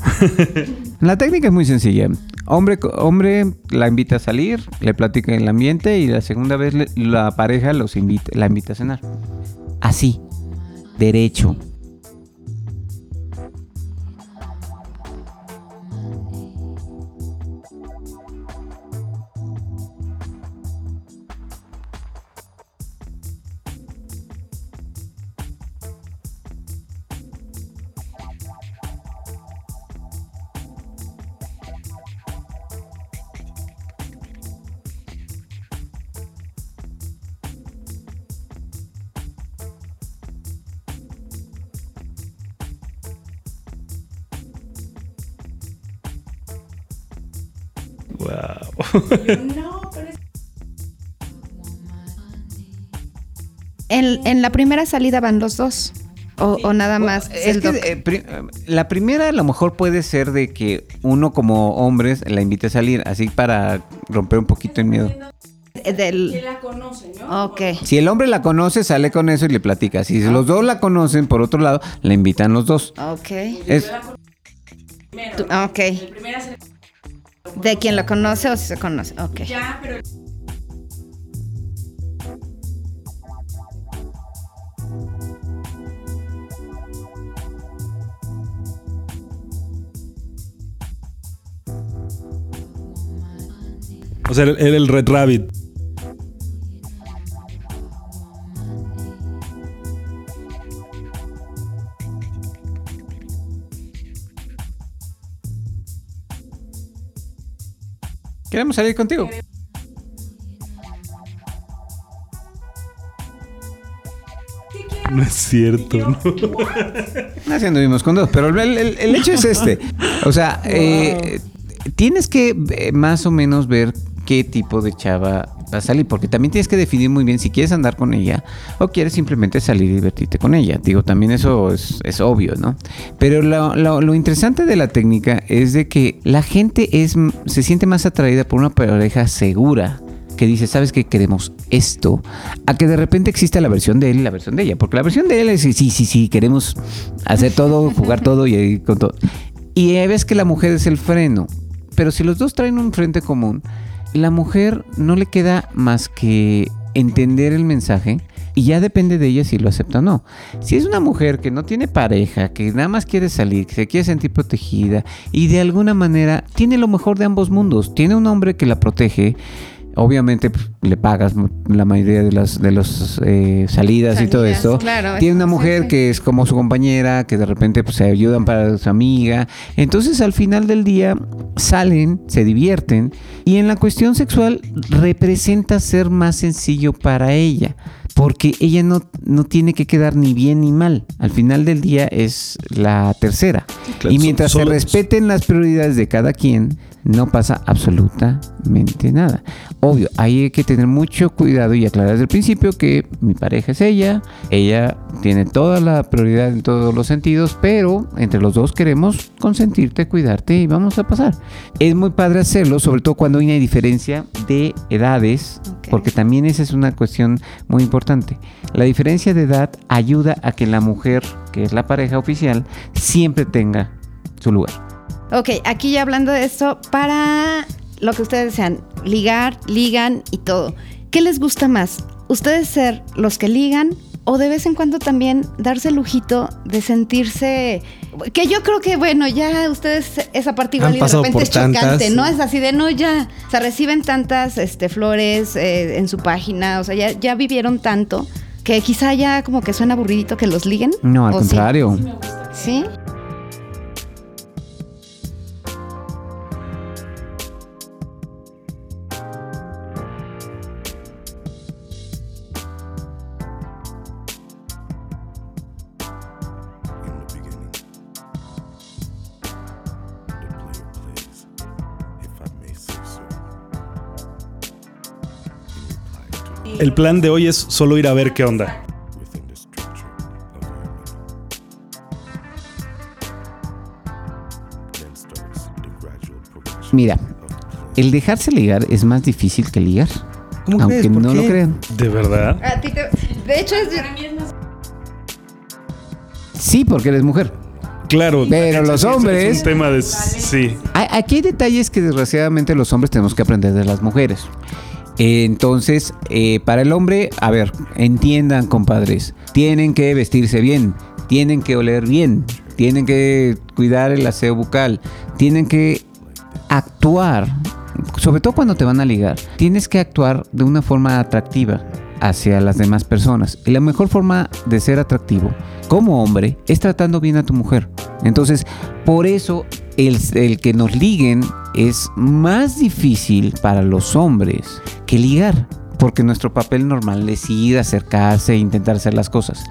La técnica es muy sencilla. Hombre, hombre la invita a salir, le platica el ambiente y la segunda vez le- la pareja los invita, la invita a cenar. Así, derecho. Wow. En, en la primera salida van los dos. O, o nada más. Es el que, doc. eh, pri- la primera a lo mejor puede ser de que uno como hombres la invite a salir, así para romper un poquito el miedo. Eh, del- que la conocen, ¿no? Ok. Si el hombre la conoce, sale con eso y le platica. Si los dos la conocen, por otro lado, la invitan los dos. Ok. Es, Tú- ¿no? ok. El De quien lo conoce o si se conoce. Ok. Ya, pero O sea, era el Red Rabbit. Queremos salir contigo. No es cierto, ¿no? Así anduvimos con dos, pero el, el- el hecho es este. O sea, eh, tienes que eh, más o menos ver qué tipo de chava va a salir, porque también tienes que definir muy bien si quieres andar con ella o quieres simplemente salir y divertirte con ella. Digo, también eso es, obvio, ¿no? Pero lo, interesante de la técnica es de que la gente es, se siente más atraída por una pareja segura que dice, ¿sabes qué? Queremos esto. A que de repente exista la versión de él y la versión de ella. Porque la versión de él es, sí, sí, sí, queremos hacer todo, jugar todo y con todo. Y ves que la mujer es el freno. Pero si los dos traen un frente común, la mujer no le queda más que entender el mensaje y ya depende de ella si lo acepta o no. Si es una mujer que no tiene pareja, que nada más quiere salir, que se quiere sentir protegida y de alguna manera tiene lo mejor de ambos mundos, tiene un hombre que la protege, obviamente pues, le pagas la mayoría de las de los eh, salidas, y todo esto. claro, tiene una sí, mujer sí. que es como su compañera, que de repente pues, se ayudan para su amiga. Entonces al final del día salen, se divierten y en la cuestión sexual representa ser más sencillo para ella. Porque ella no, no tiene que quedar ni bien ni mal. Al final del día es la tercera. claro, y mientras so- se respeten las prioridades de cada quien, no pasa absolutamente nada. Obvio, hay que tener mucho cuidado y aclarar desde el principio que mi pareja es ella, ella tiene toda la prioridad en todos los sentidos, pero entre los dos queremos consentirte, cuidarte y vamos a pasar. Es muy padre hacerlo, sobre todo cuando hay una diferencia de edades, Porque también esa es una cuestión muy importante. La diferencia de edad ayuda a que la mujer, que es la pareja oficial, siempre tenga su lugar. Ok, aquí ya hablando de esto, para lo que ustedes desean, ligar, ligan y todo. ¿Qué les gusta más? ¿Ustedes ser los que ligan o de vez en cuando también darse el lujito de sentirse... Que yo creo que, bueno, ya ustedes esa parte igual y de repente es chocante, tantas. ¿no? Es así de, no, ya, o sea, reciben tantas este, flores eh, en su página, o sea, ya, ya vivieron tanto que quizá ya como que suena aburridito que los liguen. No, al contrario. ¿Sí? El plan de hoy es solo ir a ver qué onda. Mira, el dejarse ligar es más difícil que ligar. ¿Cómo aunque crees? ¿Por no lo crean. ¿De verdad? A ti te- de hecho, es, para mí es más Sí, porque eres mujer. Claro. Pero los Es- es- hombres- Es un tema de. Sí. Aquí hay detalles que desgraciadamente los hombres tenemos que aprender de las mujeres. Entonces, eh, para el hombre, a ver, entiendan, compadres, tienen que vestirse bien, tienen que oler bien, tienen que cuidar el aseo bucal, tienen que actuar, sobre todo cuando te van a ligar, tienes que actuar de una forma atractiva hacia las demás personas. Y la mejor forma de ser atractivo como hombre es tratando bien a tu mujer. Entonces, por eso el, el que nos liguen es más difícil para los hombres que ligar. porque nuestro papel normal es ir, acercarse e intentar hacer las cosas.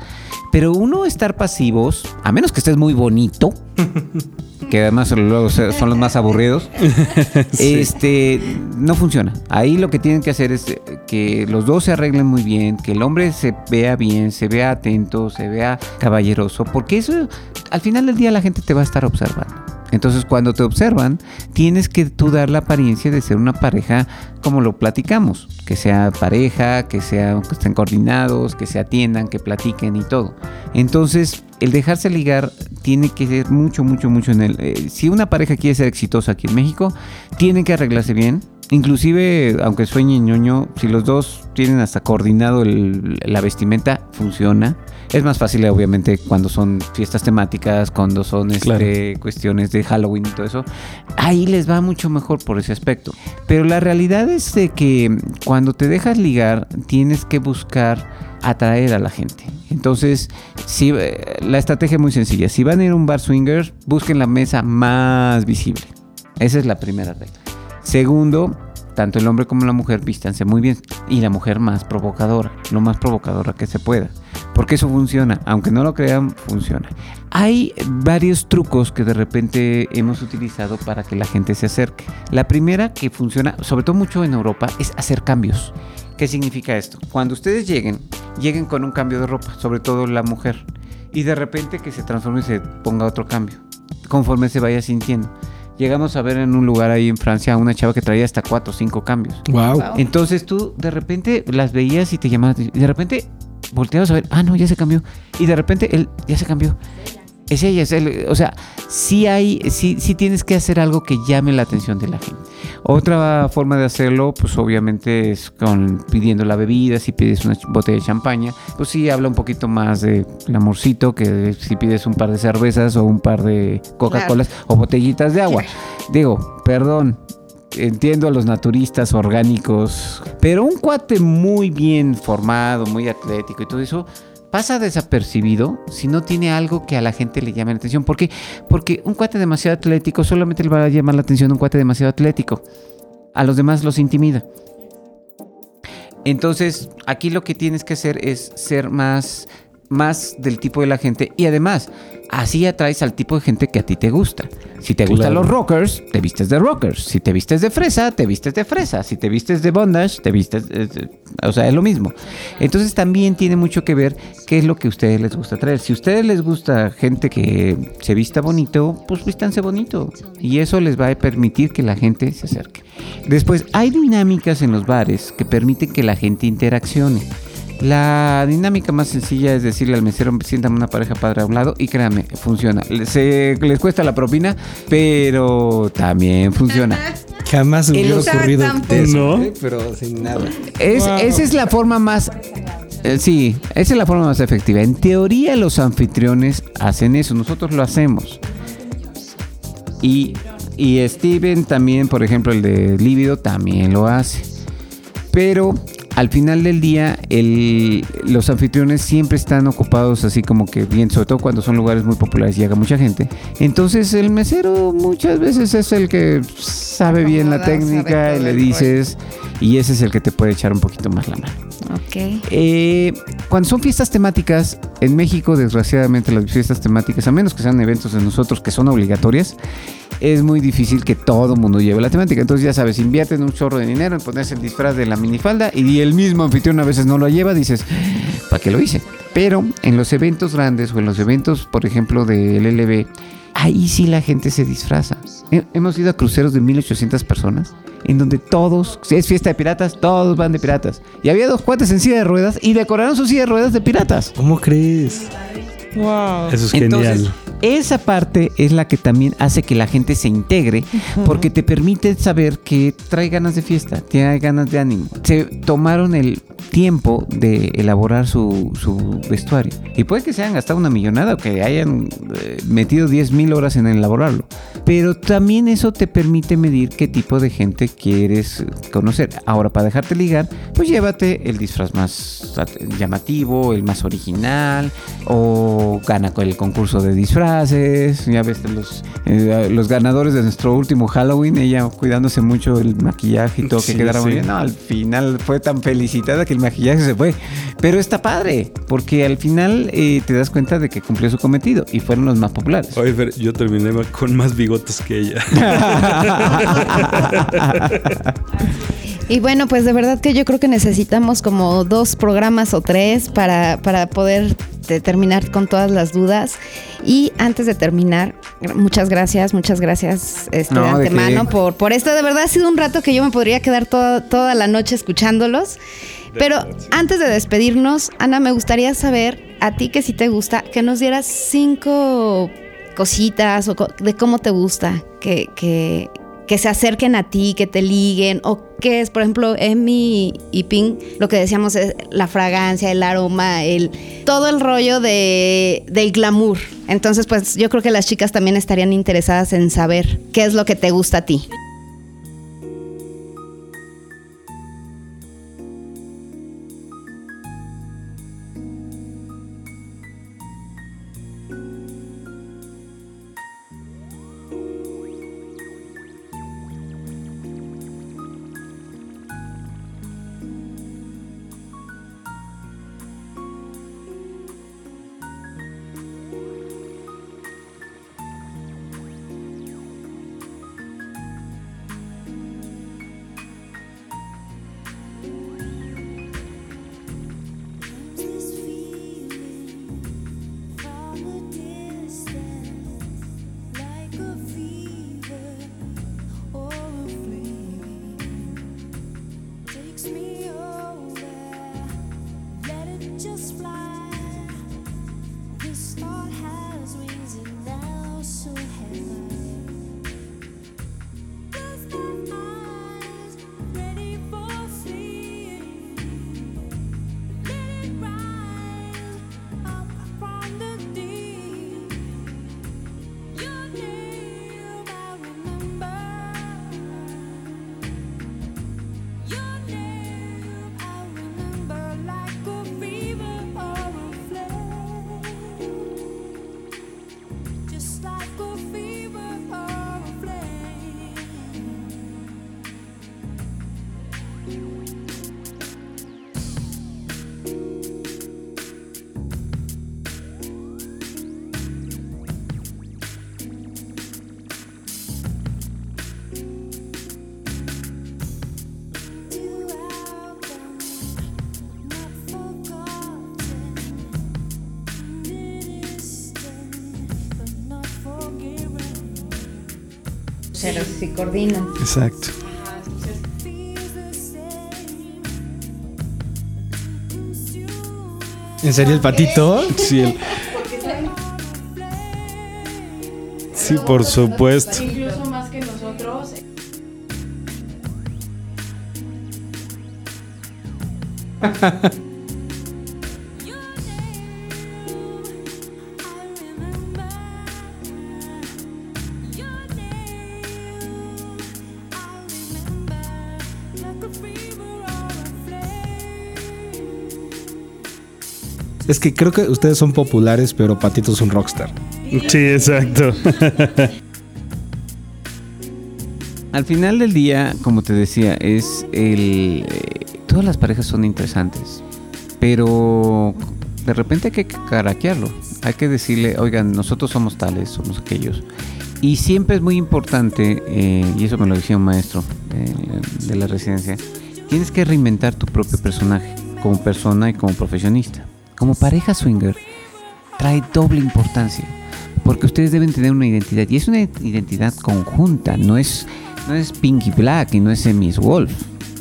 Pero uno estar pasivos, a menos que estés muy bonito, que además luego son los más aburridos, este no funciona. Ahí lo que tienen que hacer es que los dos se arreglen muy bien, que el hombre se vea bien, se vea atento, se vea caballeroso, porque eso al final del día la gente te va a estar observando. Entonces cuando te observan, tienes que tú dar la apariencia de ser una pareja como lo platicamos, que sea pareja, que sea que estén coordinados, que se atiendan, que platiquen y todo. Entonces, el dejarse ligar tiene que ser mucho, mucho, mucho en el... eh, si una pareja quiere ser exitosa aquí en México, tiene que arreglarse bien. Inclusive, aunque sueñe ñoño, si los dos tienen hasta coordinado el- la vestimenta, funciona. Es más fácil, obviamente, cuando son fiestas temáticas, cuando son este, cuestiones de Halloween y todo eso. Ahí les va mucho mejor por ese aspecto. Pero la realidad es de que cuando te dejas ligar, tienes que buscar atraer a la gente. Entonces, si, eh, la estrategia es muy sencilla. Si van a ir a un bar swinger, busquen la mesa más visible. Esa es la primera regla. Segundo, tanto el hombre como la mujer vístanse muy bien. Y la mujer más provocadora, lo más provocadora que se pueda. Porque eso funciona, aunque no lo crean, funciona. Hay varios trucos que de repente hemos utilizado para que la gente se acerque. La primera que funciona, sobre todo mucho en Europa, es hacer cambios. ¿Qué significa esto? Cuando ustedes lleguen, lleguen con un cambio de ropa, sobre todo la mujer, y de repente que se transforme y se ponga otro cambio, conforme se vaya sintiendo. Llegamos a ver en un lugar ahí en Francia a una chava que traía hasta cuatro o cinco cambios. Wow. Entonces tú de repente las veías y te atención, y de repente volteabas a ver, ah, no, ya se cambió. Y de repente él ya se cambió. Es ella, es él. O sea, sí hay, sí, sí tienes que hacer algo que llame la atención de la gente. Otra forma de hacerlo, pues obviamente es con pidiendo la bebida, si pides una botella de champaña, pues sí habla un poquito más de amorcito que si pides un par de cervezas o un par de Coca-Colas o botellitas de agua. Digo, perdón, entiendo a los naturistas orgánicos, pero un cuate muy bien formado, muy atlético y todo eso pasa desapercibido si no tiene algo que a la gente le llame la atención. ¿Por qué? Porque un cuate demasiado atlético solamente le va a llamar la atención a un cuate demasiado atlético. A los demás los intimida. Entonces, aquí lo que tienes que hacer es ser más, más del tipo de la gente y además, así atraes al tipo de gente que a ti te gusta. Si te gustan los rockers, te vistes de rockers. Si te vistes de fresa, te vistes de fresa. Si te vistes de bondage, te vistes... eh, eh, o sea, es lo mismo. Entonces también tiene mucho que ver qué es lo que a ustedes les gusta traer. Si a ustedes les gusta gente que se vista bonito, pues vístanse bonito. Y eso les va a permitir que la gente se acerque. Después, hay dinámicas en los bares que permiten que la gente interaccione. La dinámica más sencilla es decirle al mesero, siéntame una pareja padre a un lado y créanme, funciona. Se, les cuesta la propina, pero también funciona. Jamás hubiera ocurrido eso, No. ¿eh? pero sin nada. Es, Wow. Esa es la forma más... eh, sí, esa es la forma más efectiva. En teoría los anfitriones hacen eso, nosotros lo hacemos. Y, y Steven también, por ejemplo, el de Líbido, también lo hace. Pero al final del día, el- los anfitriones siempre están ocupados así como que bien, sobre todo cuando son lugares muy populares y llega mucha gente. Entonces el mesero muchas veces es el que sabe bien la técnica y le dices, y ese es el que te puede echar un poquito más la mano. Ok. Eh, cuando son fiestas temáticas, en México, desgraciadamente, las fiestas temáticas, a menos que sean eventos de nosotros que son obligatorias, es muy difícil que todo el mundo lleve la temática. Entonces, ya sabes, invierten un chorro de dinero en ponerse el disfraz de la minifalda y el mismo anfitrión a veces no lo lleva, dices, ¿para qué lo hice? Pero en los eventos grandes o en los eventos, por ejemplo, del LB, ahí sí la gente se disfraza. He- Hemos ido a cruceros de 1800 personas, en donde todos, si es fiesta de piratas, todos van de piratas. Y había dos cuates en silla de ruedas y decoraron su silla de ruedas de piratas. ¿Cómo crees? Wow. Eso es Entonces, genial. Esa parte es la que también hace que la gente se integre, porque te permite saber que trae ganas de fiesta, tiene ganas de ánimo. Se tomaron el tiempo de elaborar su, su vestuario. Y puede que se hayan gastado una millonada o que hayan eh, metido 10 mil horas en elaborarlo. Pero también eso te permite medir qué tipo de gente quieres conocer. Ahora, para dejarte ligar, pues llévate el disfraz más llamativo, el más original, o gana con el concurso de disfraces. Ya ves los, eh, los ganadores de nuestro último Halloween, ella cuidándose mucho el maquillaje y todo, que Sí, quedara muy bien. No, al final fue tan felicitada que el maquillaje se fue. Pero está padre, porque al final eh, te das cuenta de que cumplió su cometido y fueron los más populares. Oye, Fer, yo terminé con más bigotes que ella. Y bueno, pues de verdad que yo creo que necesitamos como dos programas o tres para, para poder de- terminar con todas las dudas. Y antes de terminar, muchas gracias, muchas gracias este, No, de ¿de antemano por, por esto. De verdad ha sido un rato que yo me podría quedar toda, toda la noche escuchándolos. Pero antes de despedirnos, Ana, me gustaría saber, a ti que si te gusta, que nos dieras cinco cositas o co- de cómo te gusta que, que, que se acerquen a ti, que te liguen, o qué es, por ejemplo, Emi y Pink, lo que decíamos es la fragancia, el aroma, el todo el rollo de, del glamour. Entonces, pues yo creo que las chicas también estarían interesadas en saber qué es lo que te gusta a ti. Pero si coordinan. Exacto. ¿En serio el patito? Sí, el- sí, por supuesto. Incluso más que nosotros. Es que creo que ustedes son populares, pero Patito es un rockstar. Sí, exacto. Al final del día, como te decía, es el. eh, todas las parejas son interesantes. Pero de repente hay que caraquearlo. Hay que decirle, oigan, nosotros somos tales, somos aquellos. Y siempre es muy importante, eh, y eso me lo decía un maestro eh, de la residencia, tienes que reinventar tu propio personaje, como persona y como profesionista. Como pareja swinger, trae doble importancia. Porque ustedes deben tener una identidad. Y es una identidad conjunta. No es, no es Pinky Black y no es Miss Wolf.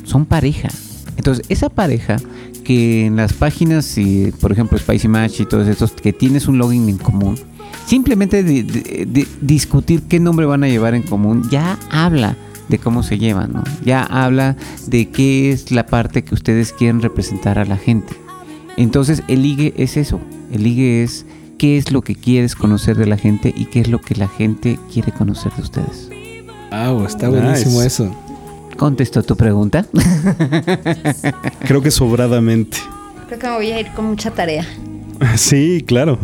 Son pareja. Entonces, esa pareja que en las páginas, y, por ejemplo, Spicy Match y todos estos, que tienes un login en común, simplemente de- de- de discutir qué nombre van a llevar en común, ya habla de cómo se llevan, ¿no? Ya habla de qué es la parte que ustedes quieren representar a la gente. Entonces el ligue es eso, el ligue es qué es lo que quieres conocer de la gente y qué es lo que la gente quiere conocer de ustedes. Wow, está buenísimo Nice. eso. ¿Contestó tu pregunta? Creo que sobradamente. Creo que me voy a ir con mucha tarea. Sí, claro.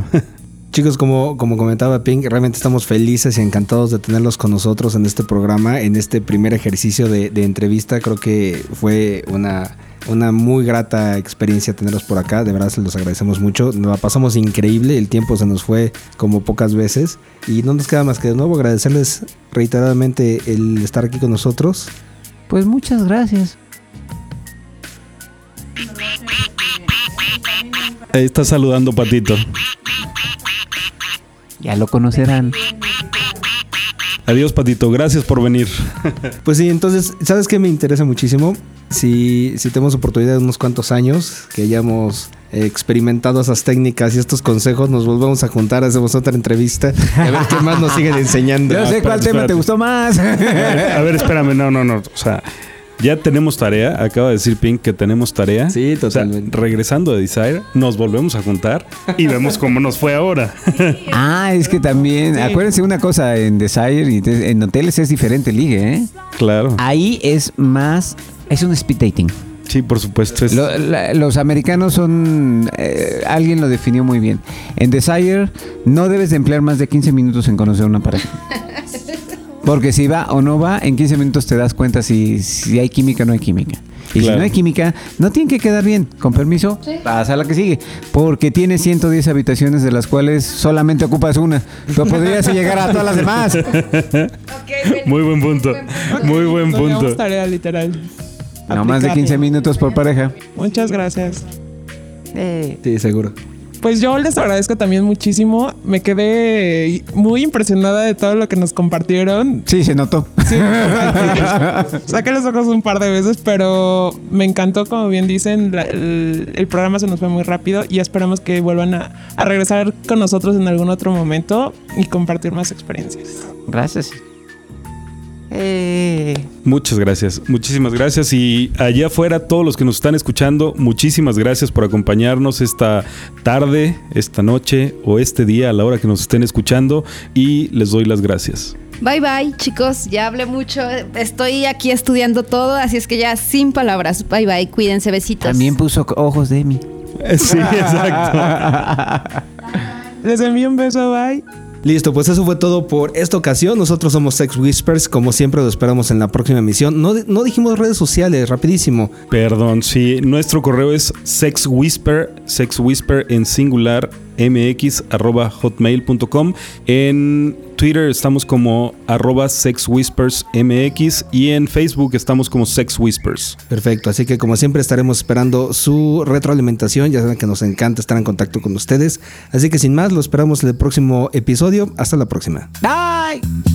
Chicos, como, como comentaba Pink, realmente estamos felices y encantados de tenerlos con nosotros en este programa, en este primer ejercicio de, de entrevista. Creo que fue una, una muy grata experiencia tenerlos por acá. De verdad se los agradecemos mucho. Nos la pasamos increíble. El tiempo se nos fue como pocas veces. Y no nos queda más que de nuevo agradecerles reiteradamente el estar aquí con nosotros. Pues muchas gracias. Ahí está saludando Patito. Ya lo conocerán. Adiós, Patito. Gracias por venir. Pues sí, entonces, ¿sabes qué me interesa muchísimo? Si, si tenemos oportunidad de unos cuantos años, que hayamos experimentado esas técnicas y estos consejos, nos volvemos a juntar, hacemos otra entrevista, a ver qué más nos siguen enseñando. Yo sé cuál espérate, tema te gustó más. A ver, a ver, espérame. No, no, no. O sea, ya tenemos tarea. Acaba de decir Pink que tenemos tarea. Sí, O sea, totalmente. regresando de Desire, nos volvemos a juntar y vemos cómo nos fue ahora. Ah, es que también, acuérdense una cosa, en Desire y en hoteles es diferente ligue, ¿eh? claro. Ahí es más, es un speed dating. Sí, por supuesto. es- Lo- la- los americanos son, eh, alguien lo definió muy bien. En Desire no debes de emplear más de 15 minutos en conocer una pareja. Porque si va o no va, en 15 minutos te das cuenta si, si hay química o no hay química. Y si no hay química, no tiene que quedar bien. Con permiso, pasa a la que sigue. Porque tiene 110 habitaciones de las cuales solamente ocupas una. Pero podrías llegar a todas las demás. Muy buen punto. Muy buen punto. tarea literal. No más de 15 minutos por pareja. Muchas gracias. Sí, seguro. Pues yo les agradezco también muchísimo. Me quedé muy impresionada de todo lo que nos compartieron. Sí, se notó. Sí, saqué los ojos un par de veces, pero me encantó, como bien dicen, la- el, el programa se nos fue muy rápido y esperamos que vuelvan a, a regresar con nosotros en algún otro momento y compartir más experiencias. Gracias. Eh, Muchas gracias, muchísimas gracias. Y allá afuera, todos los que nos están escuchando, muchísimas gracias por acompañarnos esta tarde, esta noche o este día a la hora que nos estén escuchando. Y les doy las gracias. Bye bye, chicos. Ya hablé mucho. Estoy aquí estudiando todo, así es que ya sin palabras. Bye bye. Cuídense, besitos. también puso ojos de mí. Sí, exacto. Les envío un beso, bye. Listo, pues eso fue todo por esta ocasión. Nosotros somos Sex Whispers, como siempre lo esperamos en la próxima emisión. No, no dijimos redes sociales, rapidísimo. Perdón, sí, nuestro correo es sexwhisper, sexwhisper en singular mx arroba hotmail.com. En Twitter estamos como arroba sexwhispersmx y en Facebook estamos como Sex Whispers. Perfecto, así que como siempre estaremos esperando su retroalimentación. Ya saben que nos encanta estar en contacto con ustedes. Así que sin más, lo esperamos en el próximo episodio. Hasta la próxima. Bye.